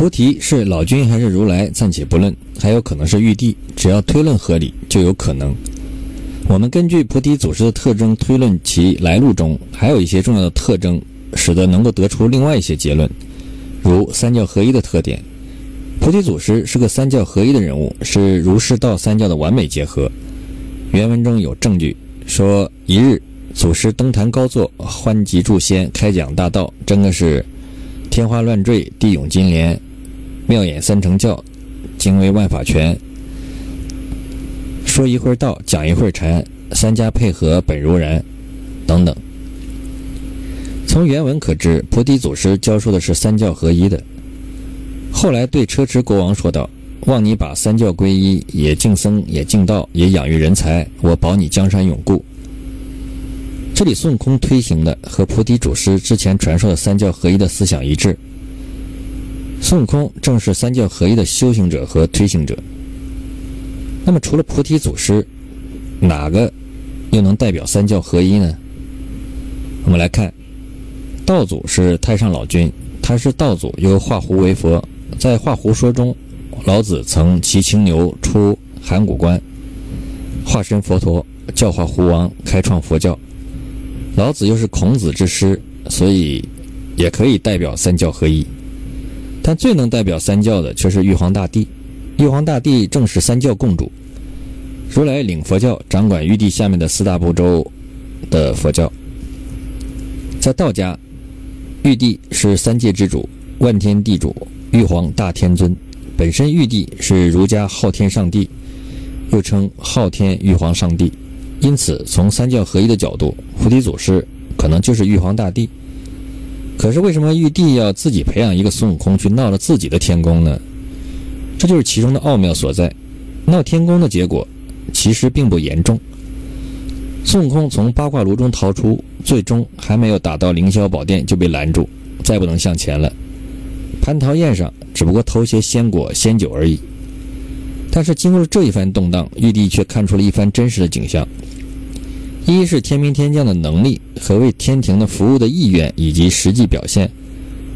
菩提是老君还是如来，暂且不论，还有可能是玉帝。只要推论合理，就有可能。我们根据菩提祖师的特征推论其来路中还有一些重要的特征，使得能够得出另外一些结论，如三教合一的特点。菩提祖师是个三教合一的人物，是儒释道三教的完美结合。原文中有证据说，一日祖师登坛高坐，欢集诸仙，开讲大道，真的是天花乱坠，地涌金莲，妙演三乘教，精微万法全。说一会儿道，讲一会儿禅，三家配合本如然，等等。从原文可知，菩提祖师教授的是三教合一的。后来对车迟国王说道：“望你把三教归一，也敬僧，也敬道，也养育人才，我保你江山永固。”这里孙悟空推行的和菩提祖师之前传授的三教合一的思想一致。孙悟空正是三教合一的修行者和推行者。那么，除了菩提祖师，哪个又能代表三教合一呢？我们来看，道祖是太上老君，他是道祖，又化胡为佛。在《化胡说》中，老子曾骑青牛出函谷关，化身佛陀，教化胡王，开创佛教。老子又是孔子之师，所以也可以代表三教合一。但最能代表三教的却是玉皇大帝。玉皇大帝正是三教共主，如来领佛教，掌管玉帝下面的四大部洲的佛教。在道家，玉帝是三界之主，万天地主，玉皇大天尊。本身玉帝是儒家昊天上帝，又称昊天玉皇上帝。因此，从三教合一的角度，菩提祖师可能就是玉皇大帝。可是，为什么玉帝要自己培养一个孙悟空去闹了自己的天宫呢？这就是其中的奥妙所在。闹天宫的结果其实并不严重。孙悟空从八卦炉中逃出，最终还没有打到凌霄宝殿就被拦住，再不能向前了。蟠桃宴上只不过偷些仙果仙酒而已。但是经过了这一番动荡，玉帝却看出了一番真实的景象：一是天兵天将的能力和为天庭的服务的意愿以及实际表现。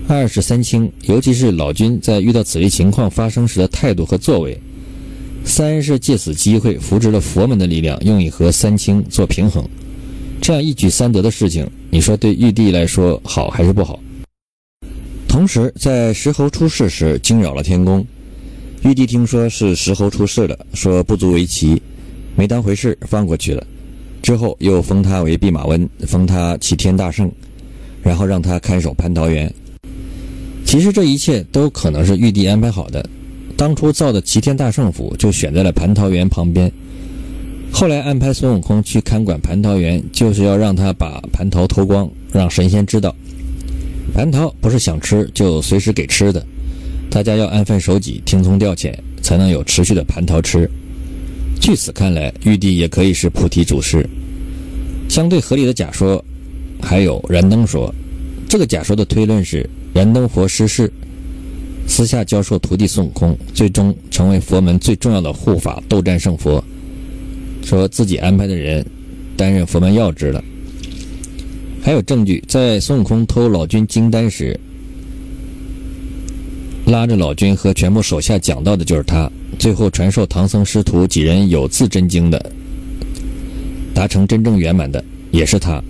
二是三清，尤其是老君在遇到此类情况发生时的态度和作为；三是借此机会扶植了佛门的力量，用以和三清做平衡。这样一举三得的事情，你说对玉帝来说好还是不好？同时，在石猴出世时惊扰了天宫，玉帝听说是石猴出世了，说不足为奇，没当回事，放过去了。之后又封他为弼马温，封他齐天大圣，然后让他看守蟠桃园。其实这一切都可能是玉帝安排好的。当初造的齐天大圣府就选在了蟠桃园旁边，后来安排孙悟空去看管蟠桃园，就是要让他把蟠桃偷光，让神仙知道，蟠桃不是想吃就随时给吃的，大家要安分守己、听从调遣，才能有持续的蟠桃吃。据此看来，玉帝也可以是菩提祖师。相对合理的假说，还有燃灯说，这个假说的推论是。燃灯佛失事，私下教授徒弟孙悟空，最终成为佛门最重要的护法斗战胜佛。说自己安排的人担任佛门要职了。还有证据，在孙悟空偷老君金丹时，拉着老君和全部手下讲道的就是他。最后传授唐僧师徒几人有字真经的，达成真正圆满的也是他。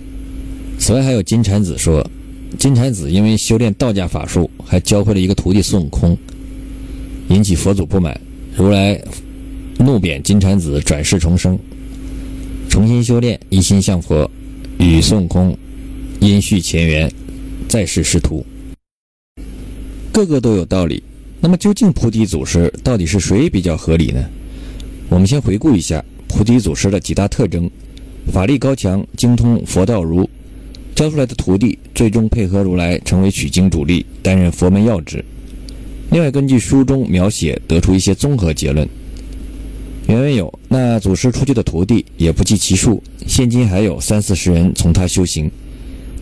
此外，还有金蝉子说。金蝉子因为修炼道家法术，还教会了一个徒弟孙悟空，引起佛祖不满。如来怒贬金蝉子转世重生，重新修炼，一心向佛，与孙悟空因续前缘，再世师徒。个个都有道理。那么究竟菩提祖师到底是谁比较合理呢？我们先回顾一下菩提祖师的几大特征：法力高强，精通佛道儒。教出来的徒弟最终配合如来成为取经主力，担任佛门要职。另外，根据书中描写得出一些综合结论。原文有：那祖师出去的徒弟也不计其数，现今还有三四十人从他修行。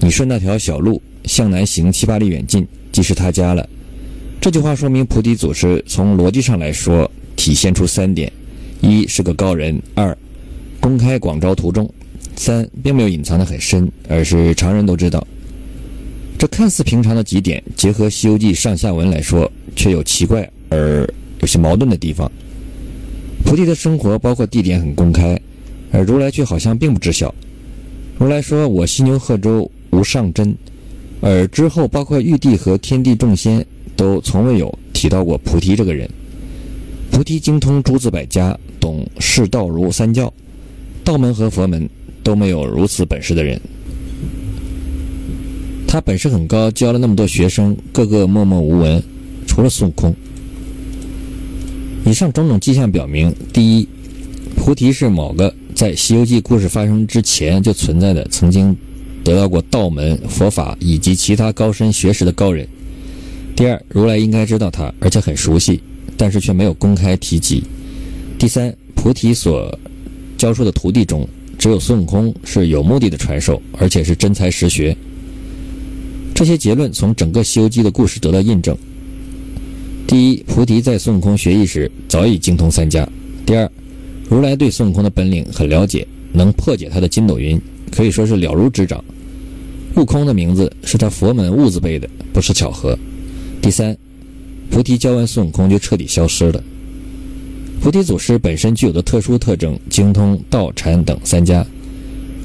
你顺那条小路向南行七八里远近，即是他家了。这句话说明菩提祖师从逻辑上来说体现出三点：一是个高人；二，公开广招徒众。三并没有隐藏的很深，而是常人都知道。这看似平常的几点，结合《西游记》上下文来说，却有奇怪而有些矛盾的地方。菩提的生活包括地点很公开，而如来却好像并不知晓。如来说：“我犀牛贺州无上真。”而之后，包括玉帝和天地众仙都从未有提到过菩提这个人。菩提精通诸子百家，懂释道儒三教，道门和佛门都没有如此本事的人。他本事很高，教了那么多学生，个个默默无闻，除了孙悟空。以上种种迹象表明：第一，菩提是某个在《西游记》故事发生之前就存在的，曾经。得到过道门、佛法以及其他高深学识的高人。第二，如来应该知道他，而且很熟悉，但是却没有公开提及。第三，菩提所教授的徒弟中，只有孙悟空是有目的的传授，而且是真才实学。这些结论从整个《西游记》的故事得到印证。第一，菩提在孙悟空学艺时早已精通三家。第二，如来对孙悟空的本领很了解，能破解他的筋斗云，可以说是了如指掌。悟空的名字是他佛门悟字辈的，不是巧合。第三，菩提教完孙悟空就彻底消失了。菩提祖师本身具有的特殊特征，精通道、禅等三家，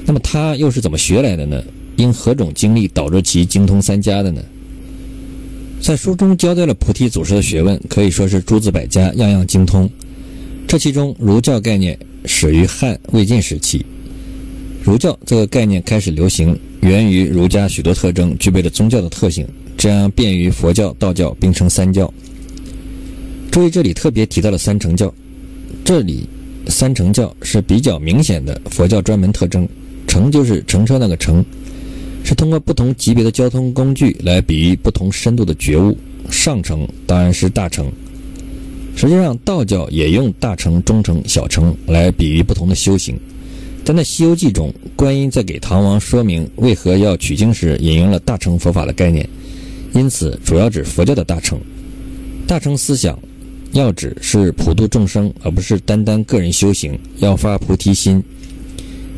那么他又是怎么学来的呢？因何种经历导致其精通三家的呢？在书中交代了菩提祖师的学问，可以说是诸子百家，样样精通。这其中儒教概念始于汉魏晋时期，儒教这个概念开始流行。源于儒家许多特征具备了宗教的特性，这样便于佛教、道教并称三教。注意，这里特别提到了三乘教，这里三乘教是比较明显的佛教专门特征。乘就是乘车那个乘，是通过不同级别的交通工具来比喻不同深度的觉悟。上乘当然是大乘。实际上，道教也用大乘、中乘、小乘来比喻不同的修行。但在《西游记》中，观音在给唐王说明为何要取经时，引用了大乘佛法的概念，因此主要指佛教的大乘。大乘思想要指是普度众生，而不是单单个人修行。要发菩提心，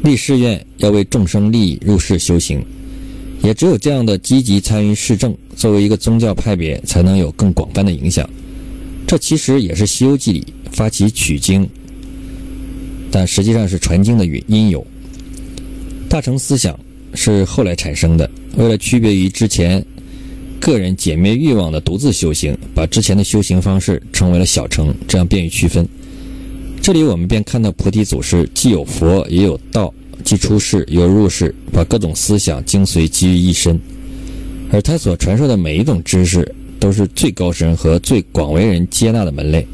立誓愿，要为众生利益入世修行。也只有这样的积极参与市政，作为一个宗教派别，才能有更广泛的影响。这其实也是《西游记》里发起取经。但实际上是传经的因因由。大乘思想是后来产生的，为了区别于之前个人解灭欲望的独自修行，把之前的修行方式称为了小乘，这样便于区分。这里我们便看到菩提祖师既有佛也有道，既出世又入世，把各种思想精髓集于一身。而他所传授的每一种知识，都是最高深和最广为人接纳的门类。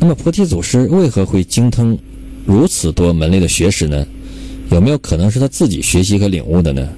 那么菩提祖师为何会精通？如此多门类的学识呢，有没有可能是他自己学习和领悟的呢？